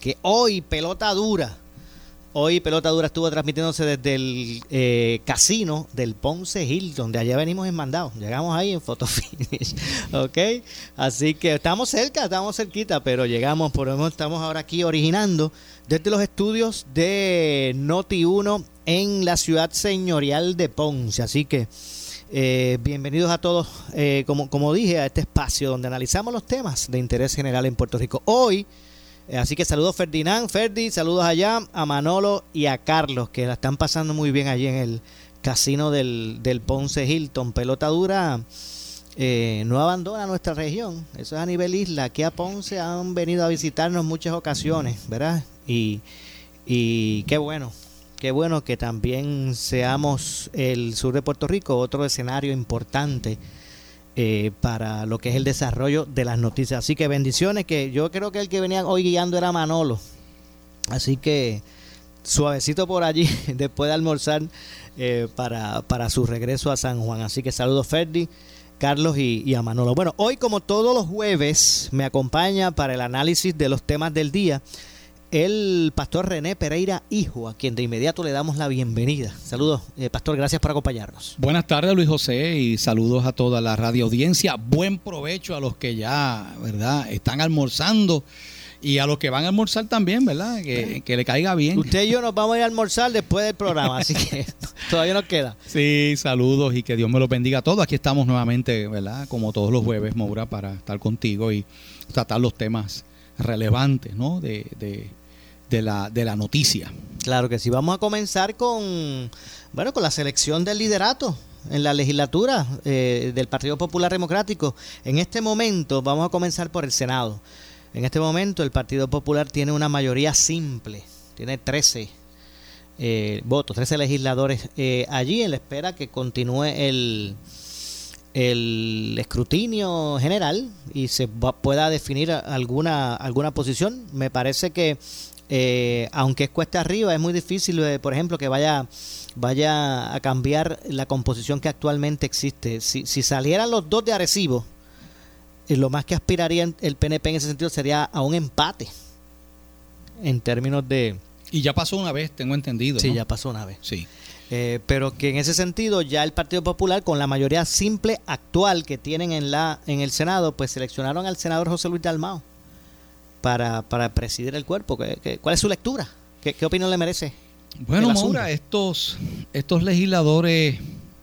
que hoy pelota dura. Hoy Pelota Dura estuvo transmitiéndose desde el eh, casino del Ponce Hill, donde allá venimos en mandado. Llegamos ahí en photo finish. ¿Ok? Así que estamos cerca, estamos cerquita, pero llegamos, por lo menos estamos ahora aquí originando desde los estudios de Noti1 en la ciudad señorial de Ponce. Así que eh, bienvenidos a todos, eh, como, como dije, a este espacio donde analizamos los temas de interés general en Puerto Rico. Hoy así que saludos Ferdinand, Ferdi, saludos allá a Manolo y a Carlos, que la están pasando muy bien allí en el casino del, Ponce Hilton. Pelota dura eh, no abandona nuestra región, eso es a nivel isla. Aquí a Ponce han venido a visitarnos muchas ocasiones, ¿verdad? Y, y qué bueno, qué bueno que también seamos el sur de Puerto Rico, otro escenario importante eh, para lo que es el desarrollo de las noticias. Así que bendiciones, que yo creo que el que venía hoy guiando era Manolo. Así que suavecito por allí después de almorzar eh, para, para su regreso a San Juan. Así que saludos Ferdi. Carlos y, y, a Manolo. Bueno, hoy como todos los jueves me acompaña para el análisis de los temas del día el pastor René Pereira Hijo, a quien de inmediato le damos la bienvenida. Saludos, eh, pastor, gracias por acompañarnos. Buenas tardes, Luis José, y saludos a toda la radio audiencia. Buen provecho a los que ya, ¿verdad?, están almorzando. Y a los que van a almorzar también, ¿verdad? Que, que, le caiga bien. Usted y yo nos vamos a ir a almorzar después del programa, así que todavía nos queda. Sí, saludos y que Dios me los bendiga a todos. Aquí estamos nuevamente, ¿verdad? Como todos los jueves, Maura, para estar contigo y tratar los temas relevantes, ¿no? De, de, de la, de la noticia. Claro que sí. Vamos a comenzar con, bueno, con la selección del liderato en la legislatura eh, del Partido Popular Democrático. En este momento vamos a comenzar por el Senado. En este momento el Partido Popular tiene una mayoría simple, tiene 13 eh, votos, 13 legisladores eh, allí en la espera que continúe el, el escrutinio general y se pueda definir alguna, alguna posición. Me parece que eh, aunque es cuesta arriba, es muy difícil, eh, por ejemplo, que vaya, vaya a cambiar la composición que actualmente existe. Si, si salieran los dos de Arecibo, eh, lo más que aspiraría el PNP en ese sentido sería a un empate en términos de... Y ya pasó una vez, tengo entendido. Sí, ya pasó una vez. Sí. pero que en ese sentido ya el Partido Popular con la mayoría simple actual que tienen en la en el Senado pues seleccionaron al senador José Luis Dalmao para, para presidir el cuerpo. ¿Qué, cuál es su lectura? ¿Qué, opinión le merece? Bueno, Maura, estos, estos legisladores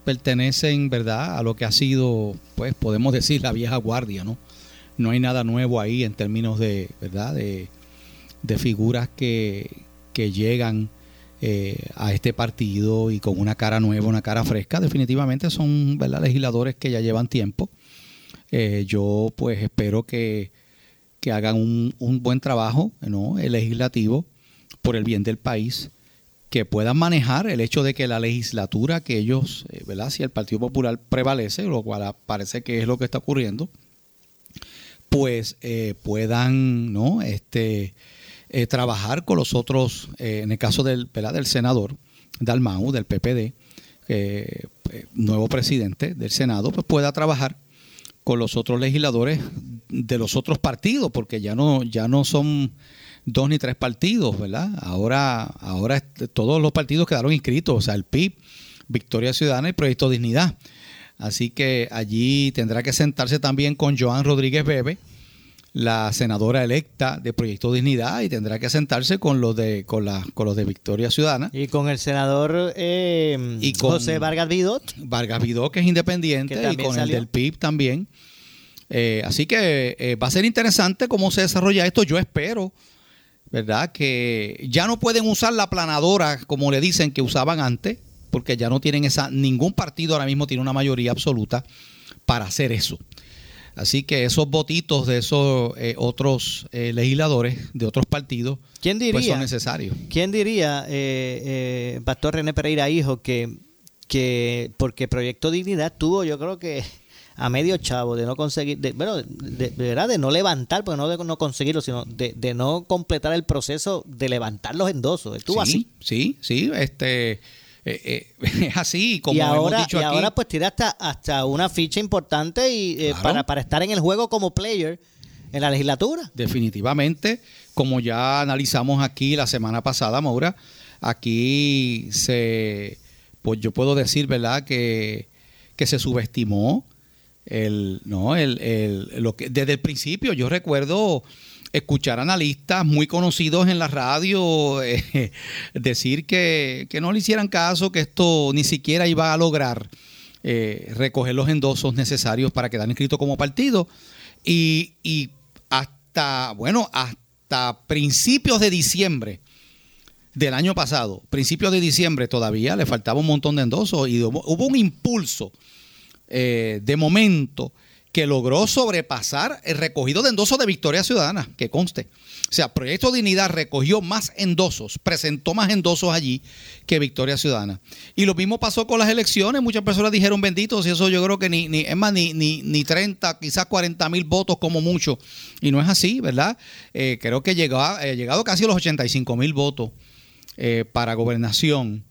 pertenecen, ¿verdad?, a lo que ha sido, pues podemos decir, la vieja guardia, ¿no? No hay nada nuevo ahí en términos de, ¿verdad?, de, figuras que, que llegan eh, a este partido y con una cara nueva, una cara fresca. Definitivamente son, ¿verdad?, legisladores que ya llevan tiempo. Eh, yo, pues, espero que que hagan un, buen trabajo ¿no? el legislativo por el bien del país, que puedan manejar el hecho de que la legislatura que ellos, eh, ¿verdad? Si el Partido Popular prevalece, lo cual parece que es lo que está ocurriendo, pues eh, puedan, ¿no? Este, eh, trabajar con los otros, en el caso del, ¿verdad? del senador Dalmau, del PPD, nuevo presidente del Senado, pues pueda trabajar con los otros legisladores de los otros partidos, porque ya no, ya no son dos ni tres partidos, ¿verdad? Ahora, ahora todos los partidos quedaron inscritos, o sea, el PIB, Victoria Ciudadana y Proyecto Dignidad. Así que allí tendrá que sentarse también con Joan Rodríguez Bebe, la senadora electa de Proyecto Dignidad, y tendrá que sentarse con los de, con la, con los de Victoria Ciudadana. Y con el senador eh, y José Vargas Vidot. Vargas Vidot, que es independiente, y con el del PIB también. Eh, así que eh, va a ser interesante cómo se desarrolla esto. Yo espero, ¿verdad? Que ya no pueden usar la planadora como le dicen que usaban antes, porque ya no tienen esa, ningún partido ahora mismo tiene una mayoría absoluta para hacer eso. Así que esos votitos de esos eh, otros legisladores de otros partidos ¿Quién diría, pues son necesarios. ¿Quién diría, Pastor René Pereira, hijo, que, que porque Proyecto Dignidad tuvo, yo creo que a medio chavo de no conseguir, de, bueno, de, verdad, de no levantar, porque no de no conseguirlo, sino de, de no completar el proceso de levantar los endosos. Estuvo sí, así. Sí, sí, este. Eh, eh, es así como y ahora, hemos dicho y ahora pues tira hasta, hasta una ficha importante y eh, para, para estar en el juego como player en la legislatura. Definitivamente, como ya analizamos aquí la semana pasada, Maura, aquí se, pues yo puedo decir, ¿verdad?, que, que se subestimó el, no, el, el, lo que, desde el principio yo recuerdo escuchar analistas muy conocidos en la radio eh, decir que, que, no le hicieran caso, que esto ni siquiera iba a lograr eh, recoger los endosos necesarios para quedar inscrito como partido. Y, y hasta, bueno, hasta principios de diciembre del año pasado, principios de diciembre todavía, le faltaba un montón de endosos y hubo, hubo un impulso eh, de momento que logró sobrepasar el recogido de endosos de Victoria Ciudadana, que conste. O sea, Proyecto Dignidad recogió más endosos, presentó más endosos allí que Victoria Ciudadana. Y lo mismo pasó con las elecciones. Muchas personas dijeron benditos y eso yo creo que ni, ni es más, ni, ni, ni 30, quizás 40 mil votos como mucho. Y no es así, ¿verdad? Eh, creo que llegó, ha eh, llegado casi a los 85 mil votos eh, para gobernación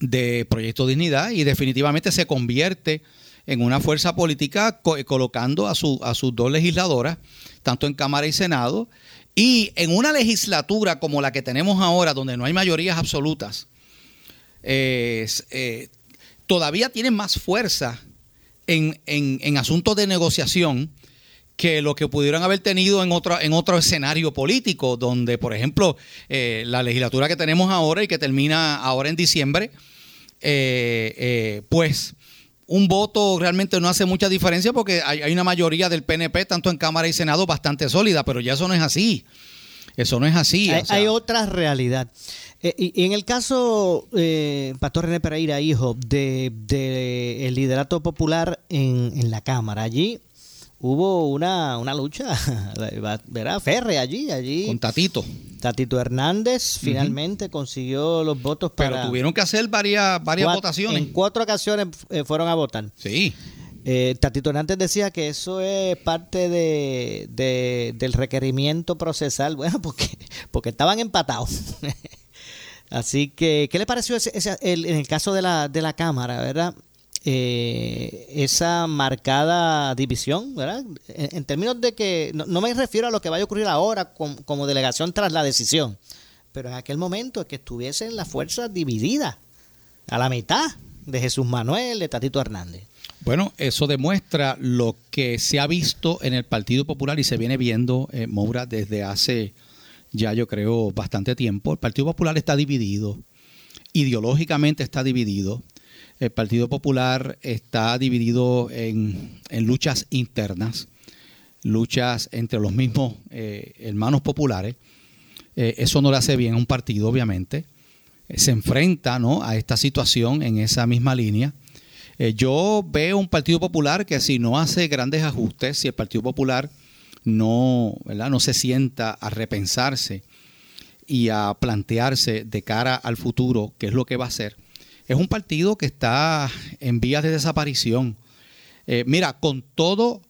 de Proyecto Dignidad y definitivamente se convierte en una fuerza política colocando a, su, a sus dos legisladoras, tanto en Cámara y Senado, y en una legislatura como la que tenemos ahora, donde no hay mayorías absolutas, eh, todavía tienen más fuerza en, en, asuntos de negociación que lo que pudieron haber tenido en otro, en otro escenario político, donde, por ejemplo, eh, la legislatura que tenemos ahora y que termina ahora en diciembre, eh, pues un voto realmente no hace mucha diferencia porque hay, una mayoría del PNP, tanto en Cámara y Senado, bastante sólida, pero ya eso no es así. Eso no es así. Hay, otra realidad. Eh, y, en el caso, eh, Pastor René Pereira, hijo, de, de el liderato popular en, en la Cámara, allí hubo una, una lucha, ¿verdad? Férrea allí, allí. Con Tatito. Tatito Hernández finalmente consiguió los votos para... Pero tuvieron que hacer varias, varias votaciones. En cuatro ocasiones eh, fueron a votar. Sí. Eh, Tatito Hernández decía que eso es parte de, del requerimiento procesal, bueno, porque, porque estaban empatados. Así que, ¿qué le pareció ese, en el caso de la, de la Cámara, verdad? Eh, esa marcada división, ¿verdad? En, términos de que, no, me refiero a lo que vaya a ocurrir ahora como delegación tras la decisión, pero en aquel momento que estuviesen las fuerzas divididas a la mitad de Jesús Manuel, de Tatito Hernández. Bueno, eso demuestra lo que se ha visto en el Partido Popular y se viene viendo, eh, Moura, desde hace ya yo creo bastante tiempo. El Partido Popular está dividido, ideológicamente está dividido, el Partido Popular está dividido en, luchas internas, luchas entre los mismos eh, hermanos populares. Eh, eso no le hace bien a un partido, obviamente. Eh, se enfrenta ¿no? a esta situación en esa misma línea. yo veo un Partido Popular que si no hace grandes ajustes, si el Partido Popular no, no se sienta a repensarse y a plantearse de cara al futuro qué es lo que va a hacer, es un partido que está en vías de desaparición. Eh, mira, con todo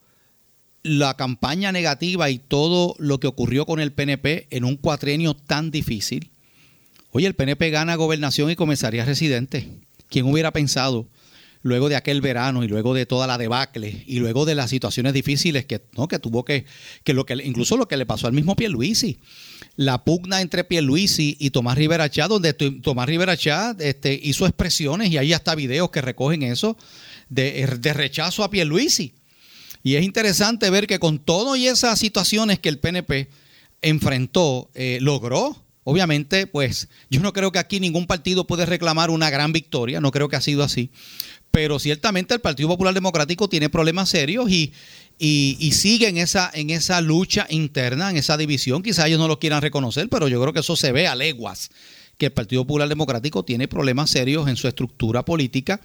la campaña negativa y todo lo que ocurrió con el PNP en un cuatrenio tan difícil, oye, el PNP gana gobernación y comenzaría residente. ¿Quién hubiera pensado luego de aquel verano y luego de toda la debacle y luego de las situaciones difíciles que, ¿no? que tuvo que, que, lo que incluso lo que le pasó al mismo Pierluisi, la pugna entre Pierluisi y Tomás Rivera Chá, donde Tomás Rivera Chá este, hizo expresiones y ahí hasta videos que recogen eso de, rechazo a Pierluisi. Y es interesante ver que con todo y esas situaciones que el PNP enfrentó, eh, logró Obviamente, pues yo no creo que aquí ningún partido puede reclamar una gran victoria, no creo que ha sido así, pero ciertamente el Partido Popular Democrático tiene problemas serios y, y, sigue en esa, en esa lucha interna, en esa división. Quizá ellos no lo quieran reconocer, pero yo creo que eso se ve a leguas, que el Partido Popular Democrático tiene problemas serios en su estructura política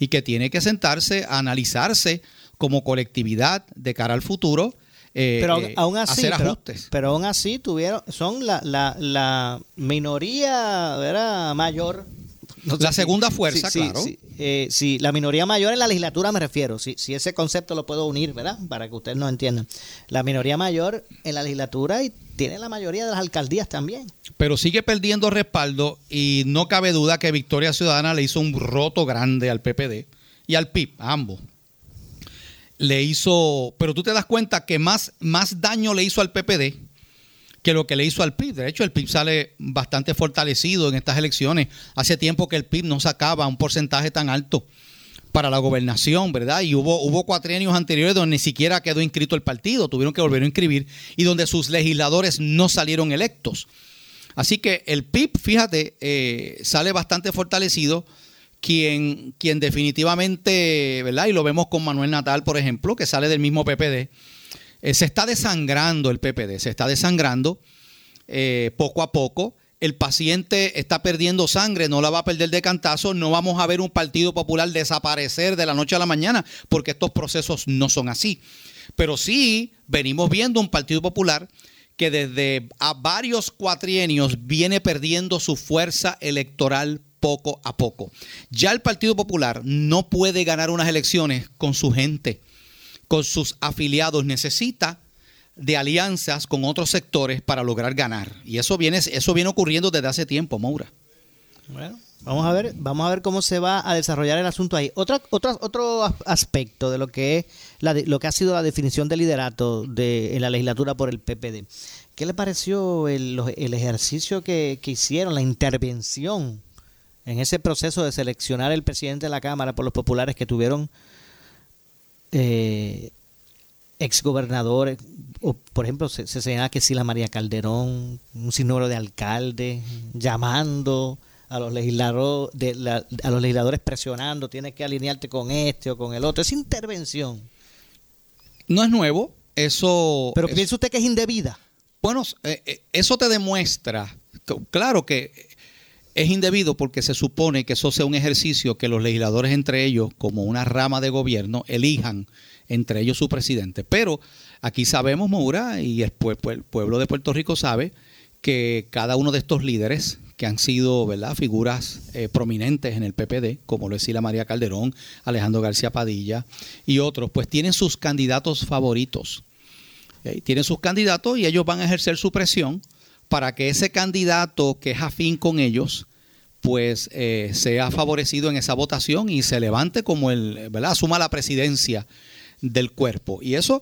y que tiene que sentarse a analizarse como colectividad de cara al futuro. Eh, pero eh, aún así, hacer ajustes. Pero, aún así tuvieron, son la, la, la minoría ¿verdad? mayor la segunda fuerza, claro. Eh, sí, la minoría mayor en la legislatura me refiero, si, si ese concepto lo puedo unir, ¿verdad? Para que ustedes no entiendan. La minoría mayor en la legislatura y tiene la mayoría de las alcaldías también. Pero sigue perdiendo respaldo y no cabe duda que Victoria Ciudadana le hizo un roto grande al PPD y al PIB, a ambos. le hizo, pero tú te das cuenta que más, más daño le hizo al PPD que lo que le hizo al PIB. De hecho, el PIB sale bastante fortalecido en estas elecciones. Hace tiempo que el PIB no sacaba un porcentaje tan alto para la gobernación, ¿verdad? Y hubo, hubo cuatrienios anteriores donde ni siquiera quedó inscrito el partido, tuvieron que volver a inscribir y donde sus legisladores no salieron electos. Así que el PIB, fíjate, eh, sale bastante fortalecido. Quien, quien definitivamente, ¿verdad? Y lo vemos con Manuel Natal, por ejemplo, que sale del mismo PPD. Eh, se está desangrando el PPD, se está desangrando eh, poco a poco el paciente está perdiendo sangre, no la va a perder de cantazo, no vamos a ver un Partido Popular desaparecer de la noche a la mañana, porque estos procesos no son así. Pero sí venimos viendo un Partido Popular que desde a varios cuatrienios viene perdiendo su fuerza electoral poco a poco. Ya el Partido Popular no puede ganar unas elecciones con su gente, con sus afiliados, necesita de alianzas con otros sectores para lograr ganar. Y eso viene, eso viene ocurriendo desde hace tiempo, Maura. Bueno, vamos a ver, vamos a ver cómo se va a desarrollar el asunto ahí. Otra, otra, otro aspecto de lo que es la lo que ha sido la definición de liderato de, en la legislatura por el PPD. ¿Qué le pareció el, el ejercicio que, que hicieron, la intervención en ese proceso de seleccionar el presidente de la Cámara por los populares que tuvieron eh, exgobernadores, o por ejemplo, se, señala que la María Calderón, un sinnúmero de alcaldes, llamando a los legisladores, de a los legisladores presionando, tienes que alinearte con este o con el otro. Es intervención. No es nuevo, eso... Pero piensa usted que es indebida. Bueno, eh, eh, eso te demuestra, claro que es indebido porque se supone que eso sea un ejercicio que los legisladores entre ellos, como una rama de gobierno, elijan entre ellos su presidente. Pero aquí sabemos, Moura, y el, pueblo de Puerto Rico sabe que cada uno de estos líderes que han sido ¿verdad? figuras eh, prominentes en el PPD, como lo es Sila María Calderón, Alejandro García Padilla y otros, pues tienen sus candidatos favoritos. Tienen sus candidatos y ellos van a ejercer su presión para que ese candidato que es afín con ellos, pues eh, sea favorecido en esa votación y se levante como el, ¿verdad? Asuma la presidencia del cuerpo. Y eso,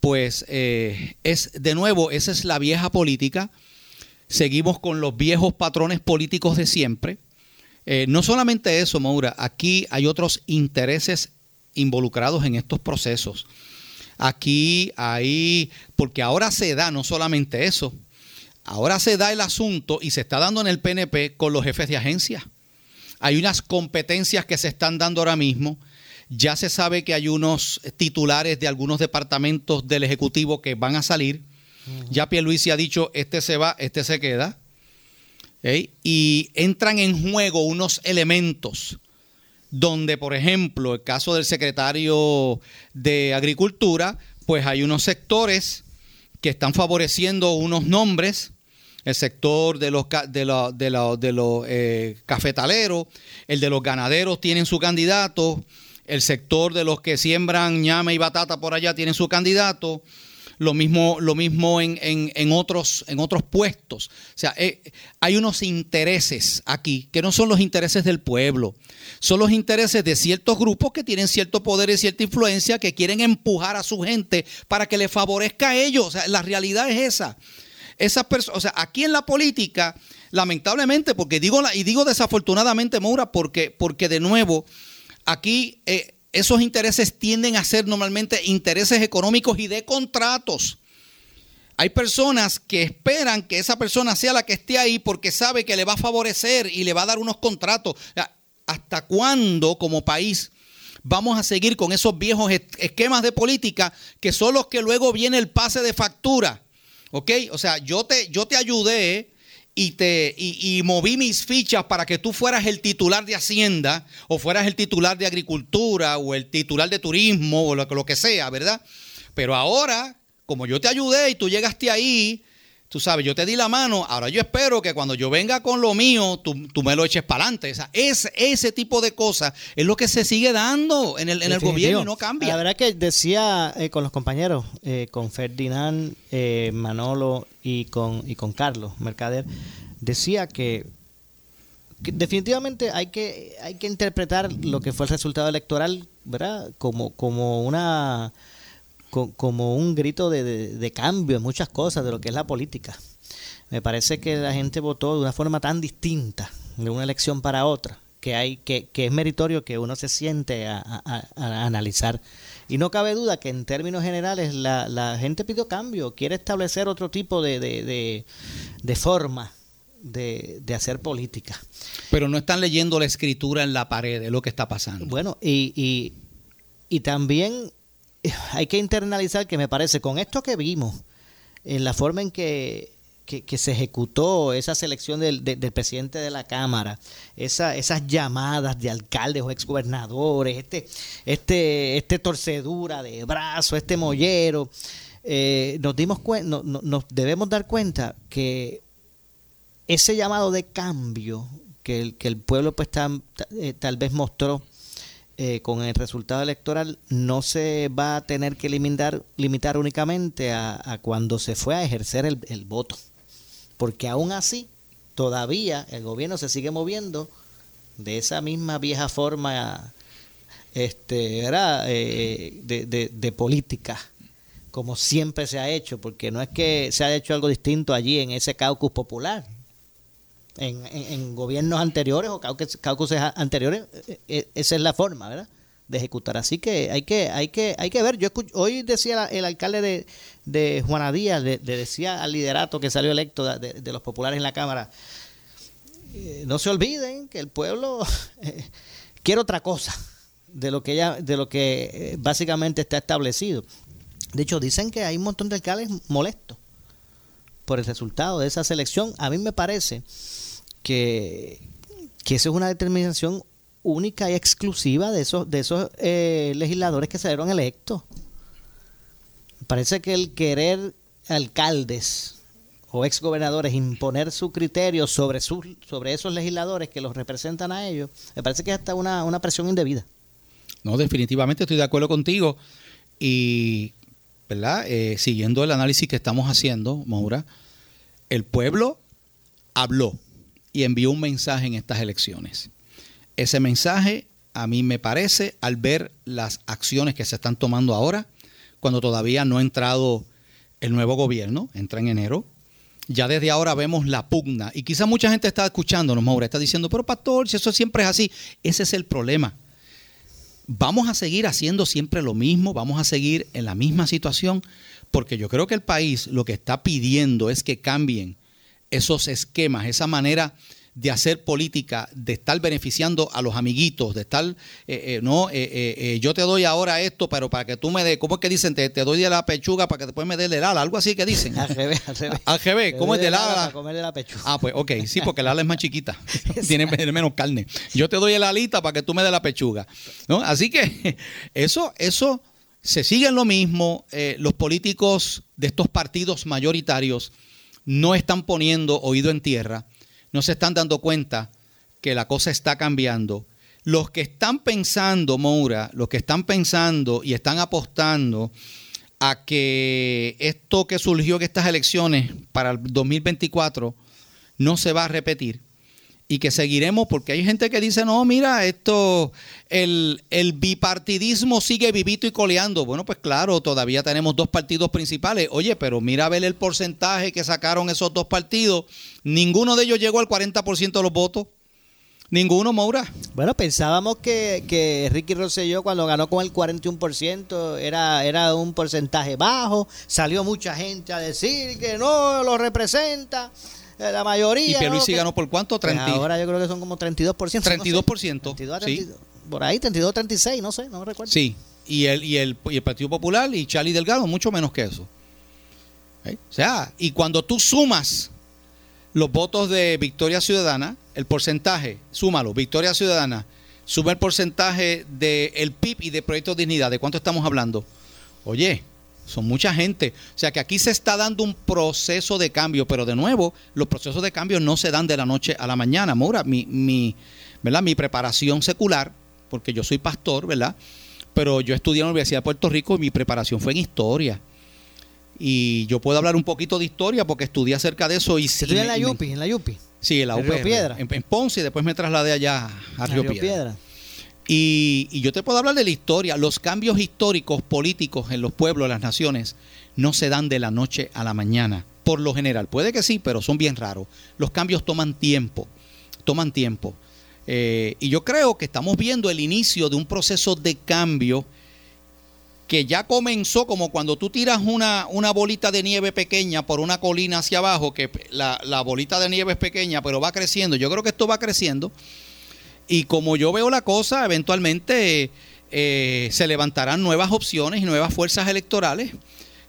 pues, eh, es de nuevo, esa es la vieja política. Seguimos con los viejos patrones políticos de siempre. Eh, no solamente eso, Maura, aquí hay otros intereses involucrados en estos procesos. Aquí hay, porque ahora se da no solamente eso, ahora se da el asunto y se está dando en el PNP con los jefes de agencia. Hay unas competencias que se están dando ahora mismo ya se sabe que hay unos titulares de algunos departamentos del Ejecutivo que van a salir. Ya Pierluisi ha dicho, este se va, este se queda. Y entran en juego unos elementos donde, por ejemplo, el caso del secretario de Agricultura, pues hay unos sectores que están favoreciendo unos nombres, el sector de los, de, de, los eh, cafetaleros, el de los ganaderos tienen su candidato, el sector de los que siembran ñame y batata por allá tiene su candidato. Lo mismo, lo mismo en, otros, en otros puestos. O sea, eh, hay unos intereses aquí que no son los intereses del pueblo, son los intereses de ciertos grupos que tienen cierto poder y cierta influencia que quieren empujar a su gente para que le favorezca a ellos. O sea, la realidad es esa. Esas personas, o sea, aquí en la política, lamentablemente, porque digo y digo desafortunadamente, Moura, porque, porque de nuevo aquí eh, esos intereses tienden a ser normalmente intereses económicos y de contratos. Hay personas que esperan que esa persona sea la que esté ahí porque sabe que le va a favorecer y le va a dar unos contratos. ¿Hasta cuándo como país vamos a seguir con esos viejos esquemas de política que son los que luego viene el pase de factura? ¿Ok? O sea, yo te, yo te ayudé y, te, y, moví mis fichas para que tú fueras el titular de Hacienda o fueras el titular de Agricultura o el titular de Turismo o lo, lo que sea, ¿verdad? Pero ahora, como yo te ayudé y tú llegaste ahí, tú sabes, yo te di la mano, ahora yo espero que cuando yo venga con lo mío, tú, me lo eches para adelante. es, ese tipo de cosas es lo que se sigue dando en el, en el gobierno y no cambia. La verdad que decía eh, con los compañeros, eh, con Ferdinand, eh, Manolo y con, y con Carlos Mercader, decía que definitivamente hay que, hay que interpretar lo que fue el resultado electoral, ¿verdad? Como, como una como un grito de, cambio en muchas cosas de lo que es la política. Me parece que la gente votó de una forma tan distinta de una elección para otra que hay que, que es meritorio que uno se siente a, analizar y no cabe duda que en términos generales la, la gente pidió cambio quiere establecer otro tipo de, de, de forma de, hacer política. Pero no están leyendo la escritura en la pared de lo que está pasando. Bueno, y, y, también hay que internalizar que me parece con esto que vimos, en la forma en que, que, se ejecutó esa selección del, del, presidente de la Cámara, esa, esas llamadas de alcaldes o exgobernadores, este, este, este torcedura de brazo, este mollero, eh, nos dimos no, nos debemos dar cuenta que ese llamado de cambio que el, que el pueblo pues eh, tal vez mostró eh, con el resultado electoral no se va a tener que limitar, únicamente a, cuando se fue a ejercer el, el, voto. Porque aún así, todavía el gobierno se sigue moviendo de esa misma vieja forma este, eh, de, de, de política como siempre se ha hecho, porque no es que se haya hecho algo distinto allí en ese caucus popular, en, gobiernos anteriores o caucuses anteriores, eh, eh, esa es la forma, ¿verdad? de ejecutar. Así que hay que hay que hay que ver. Yo hoy decía el alcalde de, de Juana Díaz, decía al liderato que salió electo de, los populares en la Cámara, eh, no se olviden que el pueblo quiere otra cosa de lo que ya de lo que básicamente está establecido. De hecho, dicen que hay un montón de alcaldes molestos por el resultado de esa selección. A mí me parece que, que eso es una determinación única y exclusiva de esos, de esos eh, legisladores que salieron electos. Parece que el querer alcaldes o exgobernadores imponer su criterio sobre, sobre esos legisladores que los representan a ellos, me parece que es hasta una, una presión indebida. No, definitivamente estoy de acuerdo contigo. Y, ¿verdad? Eh, siguiendo el análisis que estamos haciendo, Maura, el pueblo habló y envió un mensaje en estas elecciones. Ese mensaje a mí me parece, al ver las acciones que se están tomando ahora, cuando todavía no ha entrado el nuevo gobierno, entra en enero, ya desde ahora vemos la pugna. Y quizá mucha gente está escuchándonos, Maura, está diciendo, pero pastor, si eso siempre es así, ese es el problema. Vamos a seguir haciendo siempre lo mismo, vamos a seguir en la misma situación, porque yo creo que el país lo que está pidiendo es que cambien esos esquemas, esa manera de hacer política, de estar beneficiando a los amiguitos, de estar, eh, eh, no, eh, yo te doy ahora esto, pero para que tú me des, ¿cómo es que dicen? Te, doy de la pechuga para que después me des el ala, algo así que dicen. Al revés, al revés. ¿cómo es del ala? Para comer de la pechuga. Ah, pues ok, sí, porque el ala es más chiquita, tiene menos carne. Yo te doy el alita para que tú me des la pechuga. ¿no? Así que eso, eso se sigue en lo mismo. los políticos de estos partidos mayoritarios no están poniendo oído en tierra, no se están dando cuenta que la cosa está cambiando. Los que están pensando, Moura, los que están pensando y están apostando a que esto que surgió en estas elecciones para el 2024 no se va a repetir, y que seguiremos porque hay gente que dice, no, mira, esto, el, bipartidismo sigue vivito y coleando. Bueno, pues claro, todavía tenemos dos partidos principales. Oye, pero mira a ver el porcentaje que sacaron esos dos partidos. Ninguno de ellos llegó al 40% de los votos. Ninguno, Maura. Bueno, pensábamos que, que Ricky Rosselló cuando ganó con el 41% era, era un porcentaje bajo. Salió mucha gente a decir que no lo representa. Eh, la mayoría. ¿Y Pierluisi ganó por cuánto? 30. Pues ahora yo creo que son como 32%. 32%. sí. Por ahí, 32, 36, no sé, no recuerdo. Sí, y el, y el, y el Partido Popular y Charlie Delgado, mucho menos que eso. ¿Eh? O sea, y cuando tú sumas los votos de Victoria Ciudadana, el porcentaje, súmalo, Victoria Ciudadana, suma el porcentaje del PIB y de Proyecto Dignidad, ¿de cuánto estamos hablando? Oye, son mucha gente. O sea que aquí se está dando un proceso de cambio, pero de nuevo, los procesos de cambio no se dan de la noche a la mañana. Mora, mi, mi, ¿verdad? mi preparación secular, porque yo soy pastor, ¿verdad? Pero yo estudié en la Universidad de Puerto Rico y mi preparación fue en historia. Y yo puedo hablar un poquito de historia porque estudié acerca de eso. Y en la Yupi? ¿En la Yupi? Sí, en la UPR. Piedra. En, en Ponce y después me trasladé allá a Río, Río Piedra. Piedra. Y, y yo te puedo hablar de la historia. Los cambios históricos políticos en los pueblos, en las naciones, no se dan de la noche a la mañana. Por lo general, puede que sí, pero son bien raros. Los cambios toman tiempo, toman tiempo. Eh, y yo creo que estamos viendo el inicio de un proceso de cambio que ya comenzó como cuando tú tiras una, una bolita de nieve pequeña por una colina hacia abajo, que la, la bolita de nieve es pequeña, pero va creciendo. Yo creo que esto va creciendo. Y como yo veo la cosa, eventualmente eh, se levantarán nuevas opciones y nuevas fuerzas electorales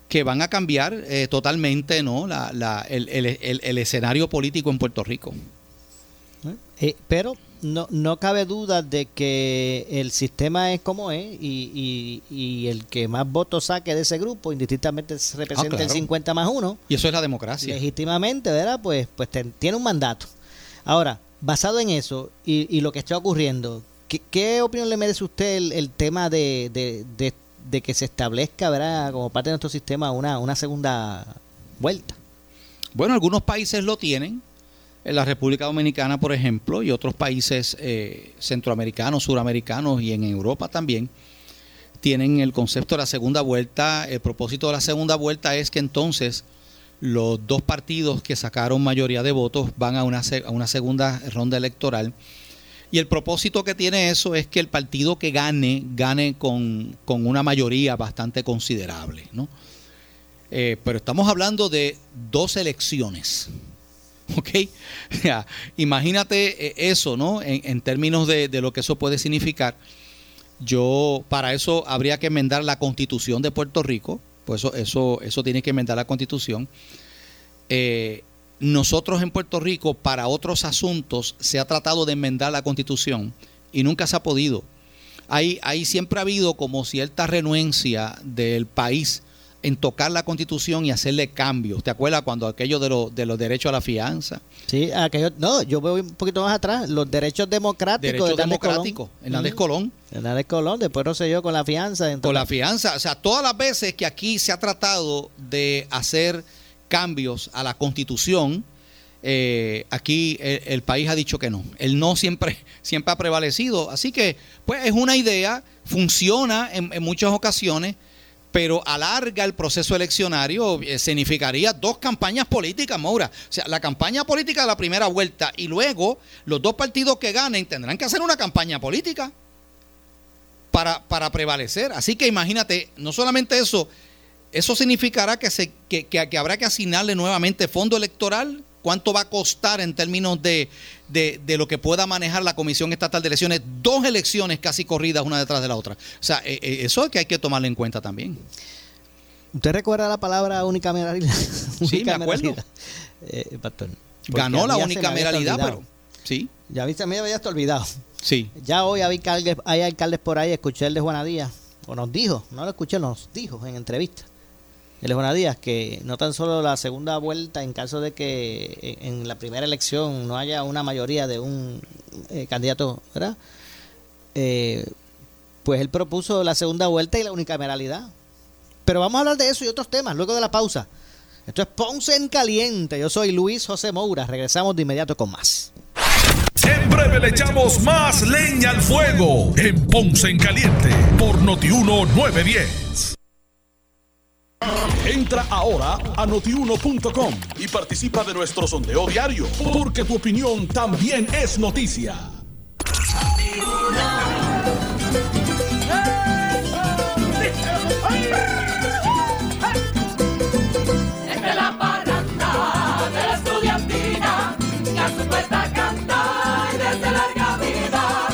que van a cambiar eh, totalmente ¿no? La- la- el, el- el- el escenario político en Puerto Rico. Eh, pero no, no cabe duda de que el sistema es como es y, y- y el que más votos saque de ese grupo, indistintamente representa Ah, claro. el 50 más 1, Y eso es la democracia. legítimamente, ¿verdad? Pues, pues ten- tiene un mandato. Ahora, basado en eso y, y lo que está ocurriendo, ¿qué, opinión le merece usted el, el tema de, de- de- de que se establezca, ¿verdad? Como parte de nuestro sistema una, una segunda vuelta. Bueno, algunos países lo tienen. En la República Dominicana, por ejemplo, y otros países eh, centroamericanos, suramericanos y en Europa también, tienen el concepto de la segunda vuelta. El propósito de la segunda vuelta es que entonces los dos partidos que sacaron mayoría de votos van a una, a una segunda ronda electoral. Y el propósito que tiene eso es que el partido que gane, gane con, con una mayoría bastante considerable, ¿no? Eh, pero estamos hablando de dos elecciones. ¿Ok? Imagínate eh, eso, ¿no? En, en términos de, de lo que eso puede significar. Yo, para eso habría que enmendar la constitución de Puerto Rico. Pues eso, eso, eso tiene que enmendar la constitución. Eh, nosotros en Puerto Rico, para otros asuntos, se ha tratado de enmendar la constitución y nunca se ha podido. Hay, hay siempre ha habido como cierta renuencia del país en tocar la constitución y hacerle cambios. ¿Te acuerdas cuando aquello de, los de los derechos a la fianza? Sí, aquello, no, yo voy un poquito más atrás, los derechos democráticos Derechos de Hernández democráticos. Colón. Hernández. Colón. Hernández Colón, después no sé yo con la fianza. entonces- Con la fianza. O sea, todas las veces que aquí se ha tratado de hacer cambios a la constitución, eh, aquí el, el país ha dicho que no. El no siempre, siempre ha prevalecido. Así que, pues es una idea, funciona en, en muchas ocasiones, pero alarga el proceso eleccionario, eh, significaría dos campañas políticas, Maura. O sea, la campaña política de la primera vuelta y luego los dos partidos que ganen tendrán que hacer una campaña política para, para prevalecer. Así que imagínate, no solamente eso, eso significará que, se, que, que- que habrá que asignarle nuevamente fondo electoral. ¿Cuánto va a costar en términos de, de- de lo que pueda manejar la Comisión Estatal de Elecciones? Dos elecciones casi corridas una detrás de la otra. O sea, eh, eh, eso es que hay que tomarlo en cuenta también. ¿Usted recuerda la palabra unicameralidad? Sí, me acuerdo. Eh, Ganó la unicameralidad, pero sí, Ya viste, a mí me había hasta olvidado. sí. Ya hoy hay alcaldes, hay alcaldes por ahí, escuché el de Juana Díaz, o nos dijo, no lo escuché, nos dijo en entrevista, de Juana Díaz, que no tan solo la segunda vuelta, en caso de que en, en la primera elección no haya una mayoría de un eh, candidato, ¿verdad? Eh, pues él propuso la segunda vuelta y la unicameralidad. Pero vamos a hablar de eso y otros temas luego de la pausa. Esto es Ponce en Caliente. Yo soy Luis José Moura. Regresamos de inmediato con más. En breve le echamos más leña al fuego en Ponce en Caliente por Notiuno 910. Entra ahora a notiuno.com y participa de nuestro sondeo diario, porque tu opinión también es noticia. Esta es la parranda de la estudiantina que a su puesta canta y desde larga vida.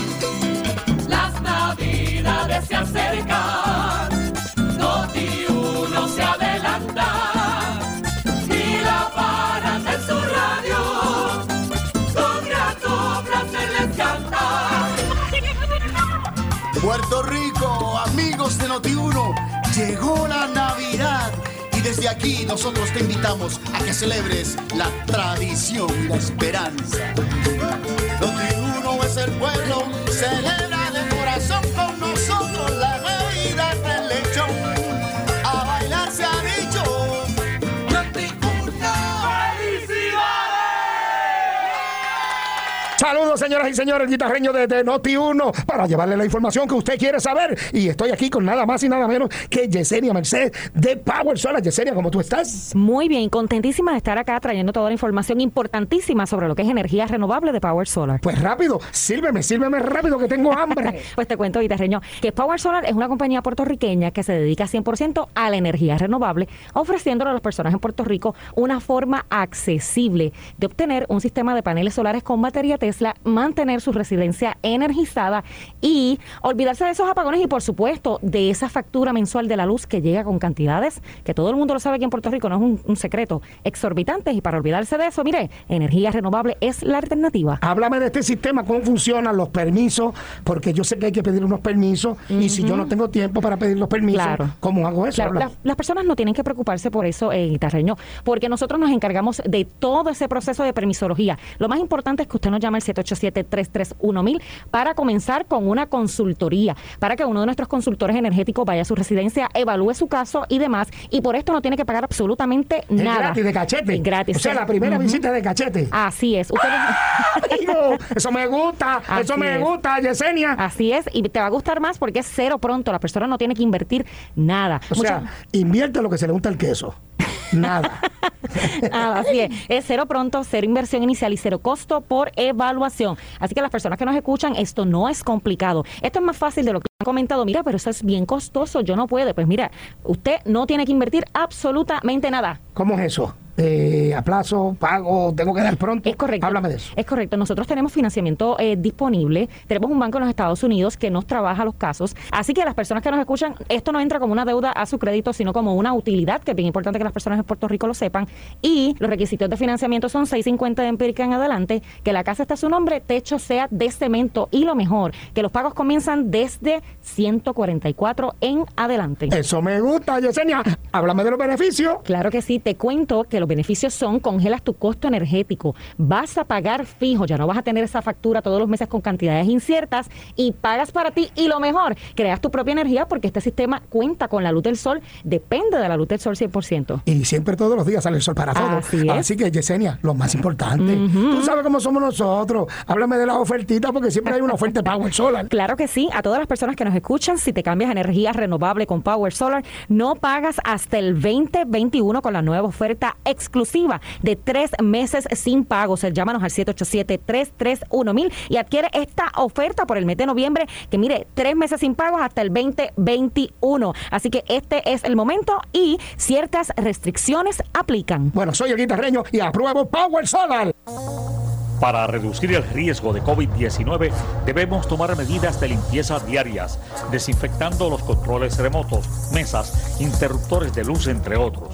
Las navidades se acercan, Puerto Rico, amigos de Noti1, llegó la Navidad y desde aquí nosotros te invitamos a que celebres la tradición y la esperanza. Noti1 es el pueblo, celebra Saludos, señoras y señores, guitarreño de, de Noti1 para llevarle la información que usted quiere saber. Y estoy aquí con nada más y nada menos que Yesenia Mercedes de Power Solar. Yesenia, ¿cómo tú estás? Muy bien, contentísima de estar acá trayendo toda la información importantísima sobre lo que es energía renovable de Power Solar. Pues rápido, sírveme, sírveme rápido que tengo hambre. Pues te cuento, guitarreño, que Power Solar es una compañía puertorriqueña que se dedica 100% a la energía renovable, ofreciéndole a las personas en Puerto Rico una forma accesible de obtener un sistema de paneles solares con batería Tesla, mantener su residencia energizada y olvidarse de esos apagones y, por supuesto, de esa factura mensual de la luz que llega con cantidades que todo el mundo lo sabe aquí en Puerto Rico, no es un, un secreto, exorbitantes. Y para olvidarse de eso, mire, energía renovable es la alternativa. Háblame de este sistema, cómo funcionan los permisos, porque yo sé que hay que pedir unos permisos y si yo no tengo tiempo para pedir los permisos, Claro. ¿cómo hago eso? Claro, Habla- la- las personas no tienen que preocuparse por eso, eh, guitarreño, porque nosotros nos encargamos de todo ese proceso de permisología. Lo más importante es que usted nos llame 787-331-1000 para comenzar con una consultoría, para que uno de nuestros consultores energéticos vaya a su residencia, evalúe su caso y demás, y por esto no tiene que pagar absolutamente Es nada. gratis de cachete. Es gratis. O sea, la primera visita de cachete. Así es. Amigo, eso me gusta, eso me es. gusta, Yesenia. Así es, y te va a gustar más porque es cero pronto. La persona no tiene que invertir nada. O Mucha- sea, invierte lo que se le gusta el queso. Nada. Ah, así es. Es cero pronto, cero inversión inicial y cero costo por evaluación. Así que las personas que nos escuchan, esto no es complicado. Esto es más fácil de lo que han comentado. Mira, pero eso es bien costoso, yo no puedo. Pues mira, usted no tiene que invertir absolutamente nada. ¿Cómo es eso? Eh, a plazo, pago, tengo que dar pronto. Es correcto. Háblame de eso. Es correcto. Nosotros tenemos financiamiento eh, disponible. Tenemos un banco en los Estados Unidos que nos trabaja los casos. Así que las personas que nos escuchan, esto no entra como una deuda a su crédito, sino como una utilidad, que es bien importante que las personas en Puerto Rico lo sepan. Y los requisitos de financiamiento son 650 de empírica en adelante, que la casa está a su nombre, techo sea de cemento y lo mejor, que los pagos comienzan desde 144 en adelante. Eso me gusta, Yesenia. Háblame de los beneficios. Claro que sí, te cuento que los beneficios son congelas tu costo energético, vas a pagar fijo, ya no vas a tener esa factura todos los meses con cantidades inciertas y pagas para ti y lo mejor, creas tu propia energía porque este sistema cuenta con la luz del sol, depende de la luz del sol 100%. Y siempre todos los días sale el sol para todos. Así que, Yesenia, lo más importante. Tú sabes cómo somos nosotros. Háblame de las ofertitas porque siempre hay una oferta de Power Solar. Claro que sí, a todas las personas que nos escuchan, si te cambias a energía renovable con Power Solar, no pagas hasta el 2021 con la nueva oferta exclusiva de tres meses sin pagos. Llámanos al 787-331-1000 y adquiere esta oferta por el mes de noviembre, que mire, tres meses sin pagos hasta el 2021. Así que este es el momento y ciertas restricciones aplican. Bueno, soy el guitarreño y apruebo Power Solar. Para reducir el riesgo de COVID-19 debemos tomar medidas de limpieza diarias, desinfectando los controles remotos, mesas, interruptores de luz, entre otros.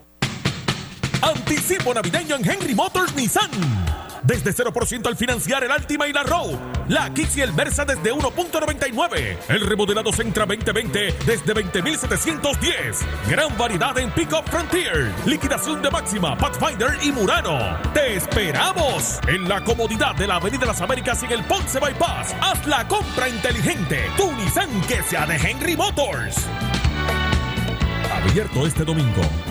Anticipo navideño en Henry Motors Nissan. Desde 0% al financiar el Altima y la Road. La Kicks y el Versa desde 1.99. El remodelado Centra 2020 desde 20.710. Gran variedad en Pickup Frontier. Liquidación de Máxima, Pathfinder y Murano. ¡Te esperamos! En la comodidad de la Avenida Las Américas y en el Ponce Bypass. Haz la compra inteligente. Tu Nissan que sea de Henry Motors. Abierto este domingo.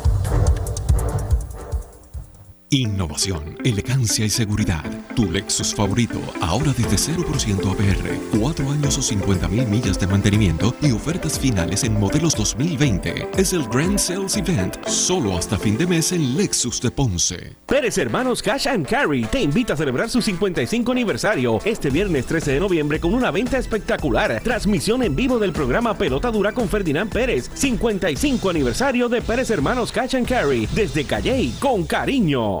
Innovación, elegancia y seguridad. Tu Lexus favorito, ahora desde 0% APR, 4 años o 50 mil millas de mantenimiento y ofertas finales en modelos 2020. Es el Grand Sales Event, solo hasta fin de mes en Lexus de Ponce. Pérez Hermanos Cash and Carry te invita a celebrar su 55 aniversario este viernes 13 de noviembre con una venta espectacular. Transmisión en vivo del programa Pelota Dura con Ferdinand Pérez. 55 aniversario de Pérez Hermanos Cash and Carry desde Calley con cariño.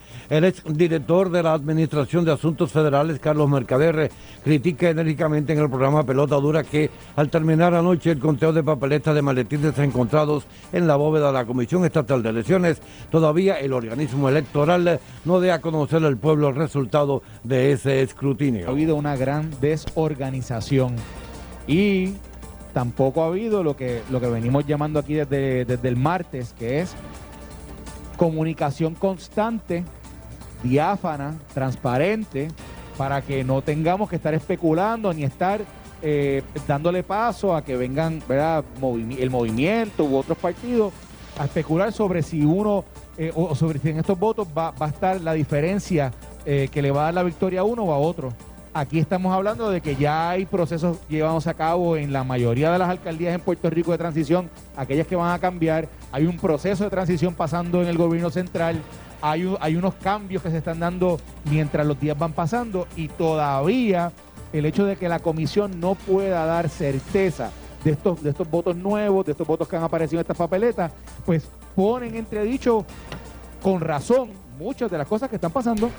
El ex director de la Administración de Asuntos Federales, Carlos Mercader, critica enérgicamente en el programa Pelota Dura que al terminar anoche el conteo de papeletas de maletines encontrados en la bóveda de la Comisión Estatal de Elecciones, todavía el organismo electoral no dé a conocer al pueblo el resultado de ese escrutinio. Ha habido una gran desorganización y tampoco ha habido lo que, lo que venimos llamando aquí desde, desde el martes, que es comunicación constante diáfana, transparente, para que no tengamos que estar especulando ni estar eh, dándole paso a que vengan ¿verdad? el movimiento u otros partidos a especular sobre si uno eh, o sobre si en estos votos va, va a estar la diferencia eh, que le va a dar la victoria a uno o a otro. Aquí estamos hablando de que ya hay procesos llevados a cabo en la mayoría de las alcaldías en Puerto Rico de transición, aquellas que van a cambiar. Hay un proceso de transición pasando en el gobierno central hay, hay unos cambios que se están dando mientras los días van pasando y todavía el hecho de que la comisión no pueda dar certeza de estos, de estos votos nuevos, de estos votos que han aparecido en estas papeletas, pues ponen entredicho con razón muchas de las cosas que están pasando.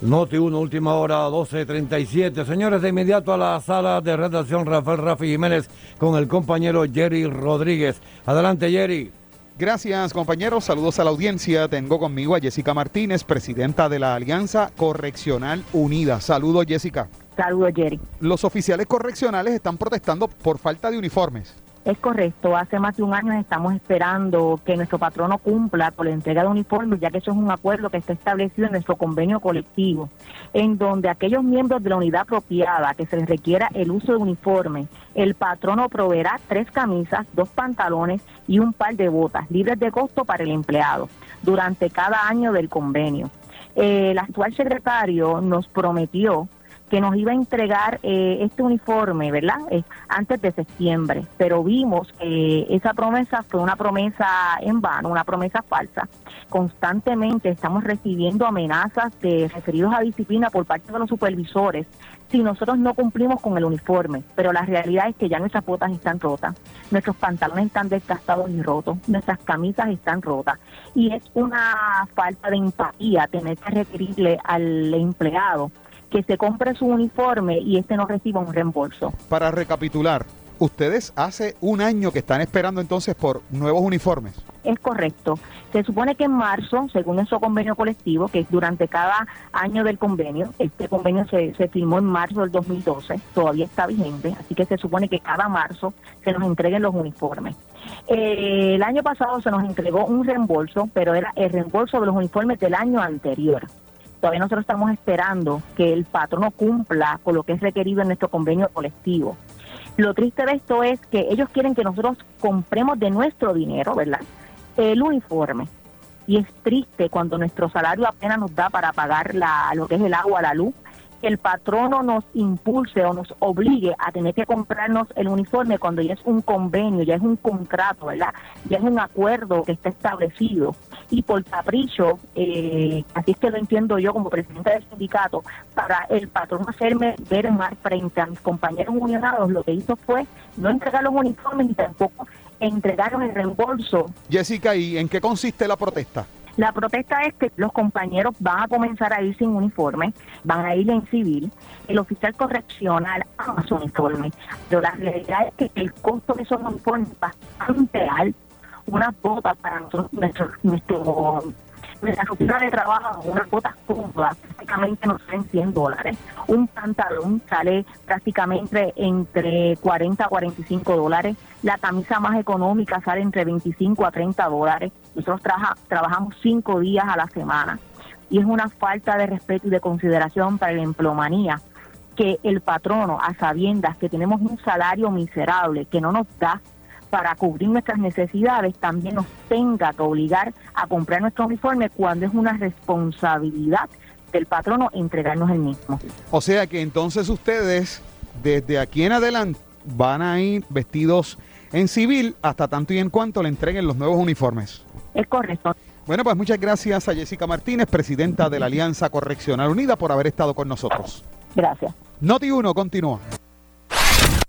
Noti 1, última hora, 12.37. Señores, de inmediato a la sala de redacción Rafael Rafi Jiménez con el compañero Jerry Rodríguez. Adelante, Jerry. Gracias compañeros, saludos a la audiencia. Tengo conmigo a Jessica Martínez, presidenta de la Alianza Correccional Unida. Saludos Jessica. Saludos Jerry. Los oficiales correccionales están protestando por falta de uniformes. Es correcto, hace más de un año estamos esperando que nuestro patrono cumpla con la entrega de uniformes, ya que eso es un acuerdo que está establecido en nuestro convenio colectivo, en donde aquellos miembros de la unidad apropiada que se les requiera el uso de uniforme, el patrono proveerá tres camisas, dos pantalones y un par de botas libres de costo para el empleado durante cada año del convenio. El actual secretario nos prometió que nos iba a entregar eh, este uniforme, ¿verdad? Eh, antes de septiembre, pero vimos que esa promesa fue una promesa en vano, una promesa falsa. Constantemente estamos recibiendo amenazas de referidos a disciplina por parte de los supervisores si nosotros no cumplimos con el uniforme, pero la realidad es que ya nuestras botas están rotas, nuestros pantalones están desgastados y rotos, nuestras camisas están rotas y es una falta de empatía tener que requerirle al empleado que se compre su uniforme y este no reciba un reembolso. Para recapitular, ustedes hace un año que están esperando entonces por nuevos uniformes. Es correcto. Se supone que en marzo, según nuestro convenio colectivo, que es durante cada año del convenio, este convenio se, se firmó en marzo del 2012, todavía está vigente, así que se supone que cada marzo se nos entreguen los uniformes. Eh, el año pasado se nos entregó un reembolso, pero era el reembolso de los uniformes del año anterior. Todavía nosotros estamos esperando que el patrono cumpla con lo que es requerido en nuestro convenio colectivo. Lo triste de esto es que ellos quieren que nosotros compremos de nuestro dinero, ¿verdad? El uniforme. Y es triste cuando nuestro salario apenas nos da para pagar la, lo que es el agua, la luz, que el patrono nos impulse o nos obligue a tener que comprarnos el uniforme cuando ya es un convenio, ya es un contrato, ¿verdad? Ya es un acuerdo que está establecido. Y por capricho, eh, así es que lo entiendo yo como presidente del sindicato, para el patrón hacerme ver mal frente a mis compañeros unionados, lo que hizo fue no entregar los uniformes y tampoco entregaron el reembolso Jessica, ¿y en qué consiste la protesta? La protesta es que los compañeros van a comenzar a ir sin uniforme, van a ir en civil, el oficial correccional ama su uniforme, pero la realidad es que el costo de esos uniformes es bastante alto. Una bota para nosotros, nuestro, nuestro nuestra rutina de trabajo, unas botas cómodas, prácticamente nos salen 100 dólares. Un pantalón sale prácticamente entre 40 a 45 dólares. La camisa más económica sale entre 25 a 30 dólares. Nosotros trabaja- trabajamos cinco días a la semana. Y es una falta de respeto y de consideración para la empleomanía que el patrono, a sabiendas que tenemos un salario miserable que no nos da para cubrir nuestras necesidades, también nos tenga que obligar a comprar nuestro uniforme cuando es una responsabilidad del patrono entregarnos el mismo. O sea que entonces ustedes, desde aquí en adelante, van a ir vestidos en civil hasta tanto y en cuanto le entreguen los nuevos uniformes. Es correcto. Bueno, pues muchas gracias a Jessica Martínez, presidenta de la Alianza Correccional Unida, por haber estado con nosotros. Gracias. Noti 1 continúa.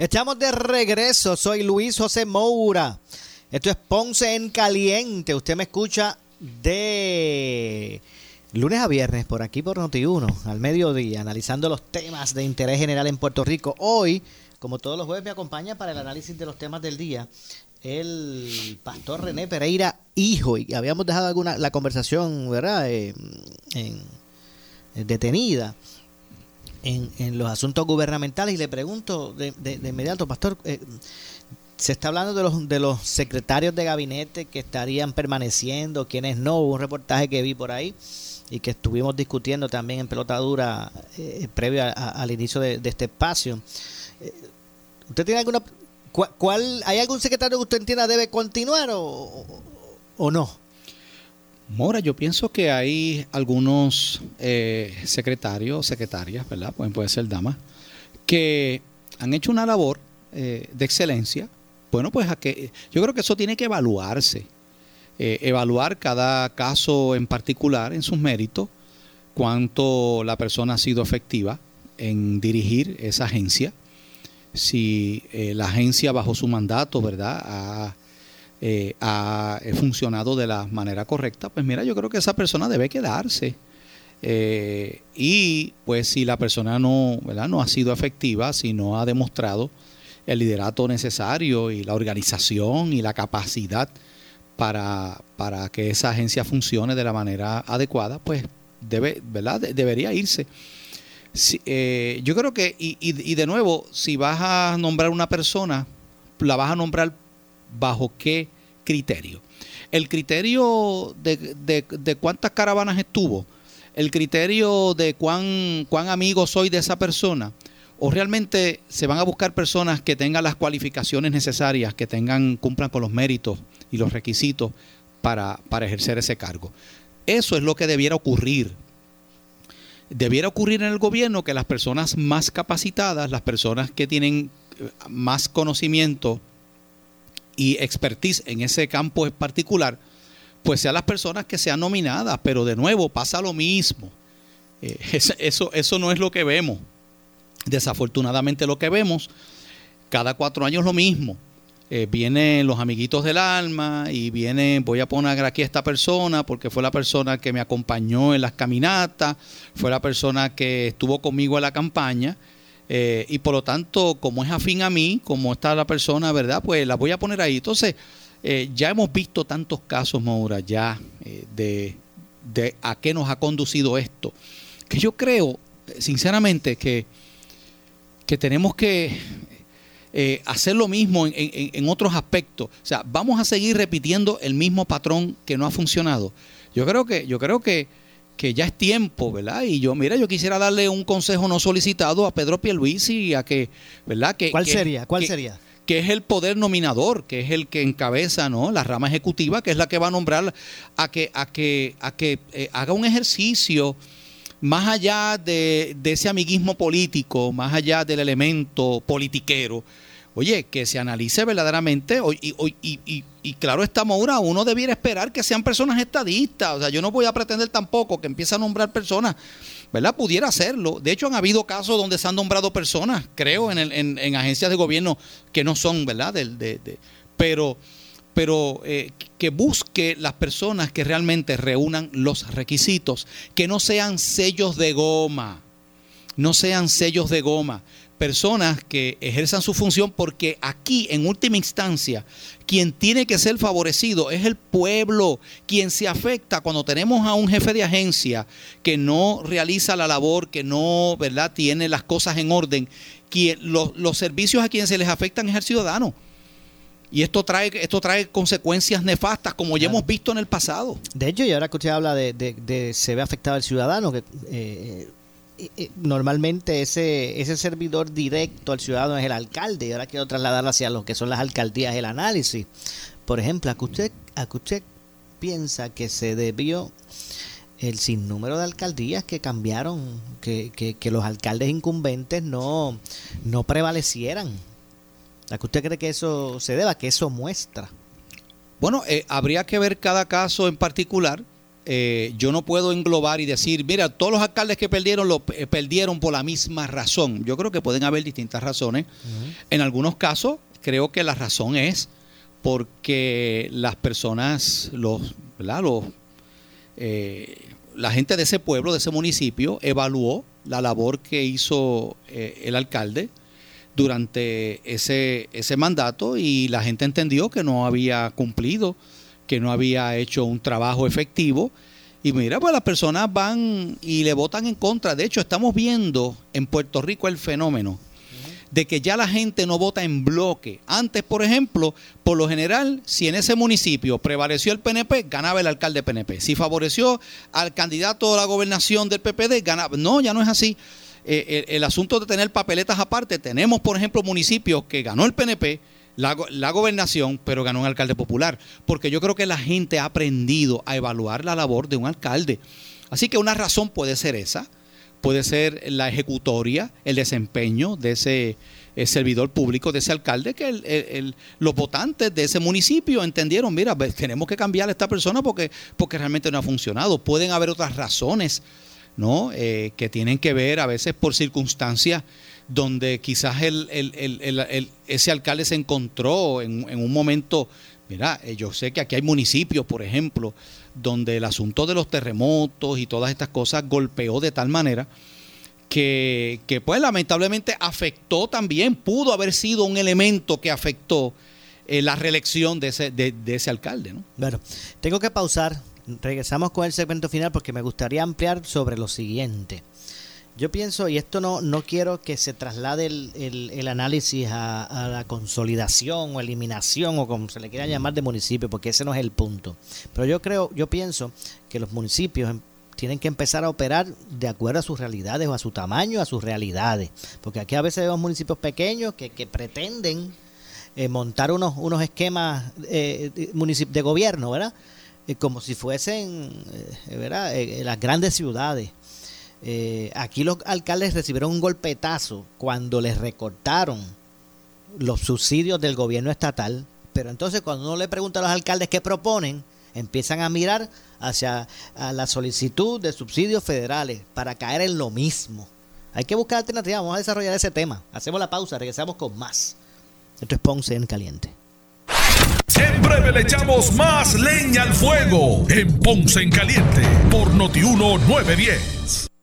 Estamos de regreso. Soy Luis José Moura. Esto es Ponce en Caliente. Usted me escucha de lunes a viernes por aquí por Noti1 al mediodía, analizando los temas de interés general en Puerto Rico. Hoy, como todos los jueves, me acompaña para el análisis de los temas del día el pastor René Pereira, hijo. Y habíamos dejado alguna la conversación, ¿verdad? Eh, en- detenida en, en los asuntos gubernamentales y le pregunto de, de- de inmediato, pastor, eh, se está hablando de los, de los secretarios de gabinete que estarían permaneciendo, quienes no, hubo un reportaje que vi por ahí y que estuvimos discutiendo también en pelota dura eh, previo al inicio de, este espacio. Eh, ¿Usted tiene alguna... ¿Cuál, ¿Hay algún secretario que usted entienda debe continuar o- o no? Mora, yo pienso que hay algunos eh, secretarios, secretarias, ¿verdad? Pueden, puede ser damas, que han hecho una labor eh, de excelencia. Bueno, pues a que, yo creo que eso tiene que evaluarse. Eh, evaluar cada caso en particular en sus méritos, cuánto la persona ha sido efectiva en dirigir esa agencia, si eh, la agencia bajo su mandato, ¿verdad? Ha, eh, ha eh, funcionado de la manera correcta, pues mira, yo creo que esa persona debe quedarse. Eh, y pues si la persona no, ¿verdad? no ha sido efectiva, si no ha demostrado el liderato necesario y la organización y la capacidad para, para que esa agencia funcione de la manera adecuada, pues debe, ¿verdad? De- debería irse. Sí, eh, yo creo que, y, y- y de nuevo, si vas a nombrar una persona, la vas a nombrar bajo qué criterio. El criterio de, de- cuántas caravanas estuvo, el criterio de cuán, cuán amigo soy de esa persona, o realmente se van a buscar personas que tengan las cualificaciones necesarias, que tengan, cumplan con los méritos y los requisitos para, para ejercer ese cargo. Eso es lo que debiera ocurrir debiera ocurrir en el gobierno que las personas más capacitadas, las personas que tienen eh, más conocimiento y expertise en ese campo en particular, pues sean las personas que sean nominadas. Pero de nuevo pasa lo mismo. Eh, es- eso, eso no es lo que vemos. Desafortunadamente lo que vemos, cada cuatro años lo mismo. Eh, vienen los amiguitos del alma y vienen, voy a poner aquí a esta persona porque fue la persona que me acompañó en las caminatas, fue la persona que estuvo conmigo en la campaña eh, y por lo tanto, como es afín a mí, como está la persona, ¿verdad? Pues la voy a poner ahí. Entonces, eh, ya hemos visto tantos casos, Maura, ya eh, de, a qué nos ha conducido esto, que yo creo, sinceramente, que, que tenemos que hacer lo mismo en, en- en otros aspectos. O sea, vamos a seguir repitiendo el mismo patrón que no ha funcionado. Yo creo que, yo creo que, que ya es tiempo, ¿verdad? Y yo, mira, yo quisiera darle un consejo no solicitado a Pedro Pierluisi a que, ¿verdad? Que, ¿Cuál que- sería? ¿Cuál que- sería? que es el poder nominador, que es el que encabeza ¿no? la rama ejecutiva, que es la que va a nombrar a que, a que, a que eh, haga un ejercicio más allá de, de ese amiguismo político, más allá del elemento politiquero, oye, que se analice verdaderamente, y, y- y- y claro está, Maura, uno debiera esperar que sean personas estadistas, o sea, yo no voy a pretender tampoco que empiece a nombrar personas, ¿verdad? Pudiera hacerlo. De hecho, han habido casos donde se han nombrado personas, creo, en, en- en agencias de gobierno que no son, ¿verdad? De- de- pero pero eh, que busque las personas que realmente reúnan los requisitos, que no sean sellos de goma, no sean sellos de goma, personas que ejerzan su función porque aquí en última instancia quien tiene que ser favorecido es el pueblo, quien se afecta cuando tenemos a un jefe de agencia que no realiza la labor, que no, ¿verdad?, tiene las cosas en orden, quien, los, los servicios a quien se les afectan es al ciudadano. Y esto trae, esto trae consecuencias nefastas, como ya hemos visto en el pasado. De hecho, y ahora que usted habla de, de- de se ve afectado el ciudadano, que eh, eh, normalmente ese, ese servidor directo al ciudadano es el alcalde, y ahora quiero trasladarlo hacia lo que son las alcaldías, el análisis. Por ejemplo, a que usted, a que usted piensa que se debió el sinnúmero de alcaldías que cambiaron, que, que, que los alcaldes incumbentes no, no prevalecieran. ¿A que usted cree que eso se deba? que eso muestra? Bueno, eh, habría que ver cada caso en particular. Eh, yo no puedo englobar y decir, mira, todos los alcaldes que perdieron lo eh, perdieron por la misma razón. Yo creo que pueden haber distintas razones. En algunos casos, creo que la razón es porque las personas, los, ¿verdad? Los, eh, la gente de ese pueblo, de ese municipio, evaluó la labor que hizo eh, el alcalde durante ese, ese mandato y la gente entendió que no había cumplido, que no había hecho un trabajo efectivo. Y mira, pues las personas van y le votan en contra. De hecho, estamos viendo en Puerto Rico el fenómeno de que ya la gente no vota en bloque. Antes, por ejemplo, por lo general, si en ese municipio prevaleció el PNP, ganaba el alcalde PNP. Si favoreció al candidato a la gobernación del PPD, ganaba. No, ya no es así. Eh, el, el asunto de tener papeletas aparte, tenemos, por ejemplo, municipios que ganó el PNP, la, go- la gobernación, pero ganó un alcalde popular. Porque yo creo que la gente ha aprendido a evaluar la labor de un alcalde. Así que una razón puede ser esa puede ser la ejecutoria, el desempeño de ese eh, servidor público, de ese alcalde, que los votantes de ese municipio entendieron, mira, tenemos que cambiar a esta persona porque, porque realmente no ha funcionado. Pueden haber otras razones, ¿no? Eh, que tienen que ver a veces por circunstancias donde quizás el, ese alcalde se encontró en, en un momento, mira, eh, yo sé que aquí hay municipios, por ejemplo, donde el asunto de los terremotos y todas estas cosas golpeó de tal manera que, que, pues lamentablemente afectó también, pudo haber sido un elemento que afectó eh, la reelección de ese, de ese alcalde, ¿no? Bueno, tengo que pausar. Regresamos con el segmento final porque me gustaría ampliar sobre lo siguiente. Yo pienso, y esto no, no quiero que se traslade el, el- el análisis a, a la consolidación o eliminación o como se le quiera llamar de municipio, porque ese no es el punto. Pero yo creo, yo pienso que los municipios em- tienen que empezar a operar de acuerdo a sus realidades o a su tamaño, a sus realidades. Porque aquí a veces vemos municipios pequeños que, que pretenden eh, montar unos, unos esquemas eh, de gobierno, ¿verdad? Eh, como si fuesen, eh, ¿verdad? Eh, las grandes ciudades. Eh, aquí los alcaldes recibieron un golpetazo cuando les recortaron los subsidios del gobierno estatal, pero entonces cuando uno le pregunta a los alcaldes qué proponen, empiezan a mirar hacia la solicitud de subsidios federales para caer en lo mismo. Hay que buscar alternativas, vamos a desarrollar ese tema. Hacemos la pausa, regresamos con más. Esto es Ponce en Caliente. En breve le echamos más leña al fuego en Ponce en Caliente por Notiuno 910.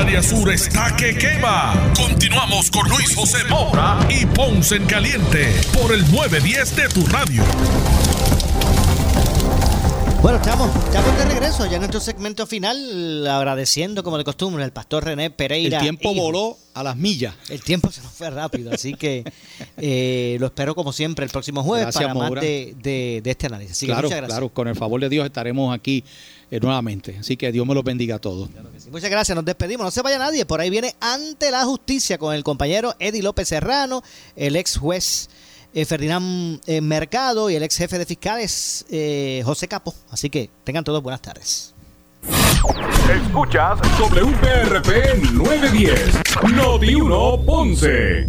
Área sur está que quema. Continuamos con Luis José Moura y Ponce en Caliente por el 910 de tu radio. Bueno, estamos, estamos de regreso ya en nuestro segmento final, agradeciendo como de costumbre al pastor René Pereira. El tiempo hijo. voló a las millas. El tiempo se nos fue rápido, así que eh, lo espero como siempre el próximo jueves Gracias, para más Maura. de, de- de este análisis. Así que claro, muchas gracias. claro, con el favor de Dios estaremos aquí eh, nuevamente. Así que Dios me los bendiga a todos. Muchas gracias, nos despedimos. No se vaya nadie, por ahí viene ante la justicia con el compañero Eddie López Serrano, el ex juez eh, Ferdinand eh, Mercado y el ex jefe de fiscales eh, José Capo. Así que tengan todos buenas tardes. Escuchas WPRP 910, Noti 1 Ponce.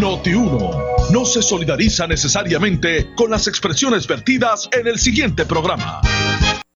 Noti 1 no se solidariza necesariamente con las expresiones vertidas en el siguiente programa.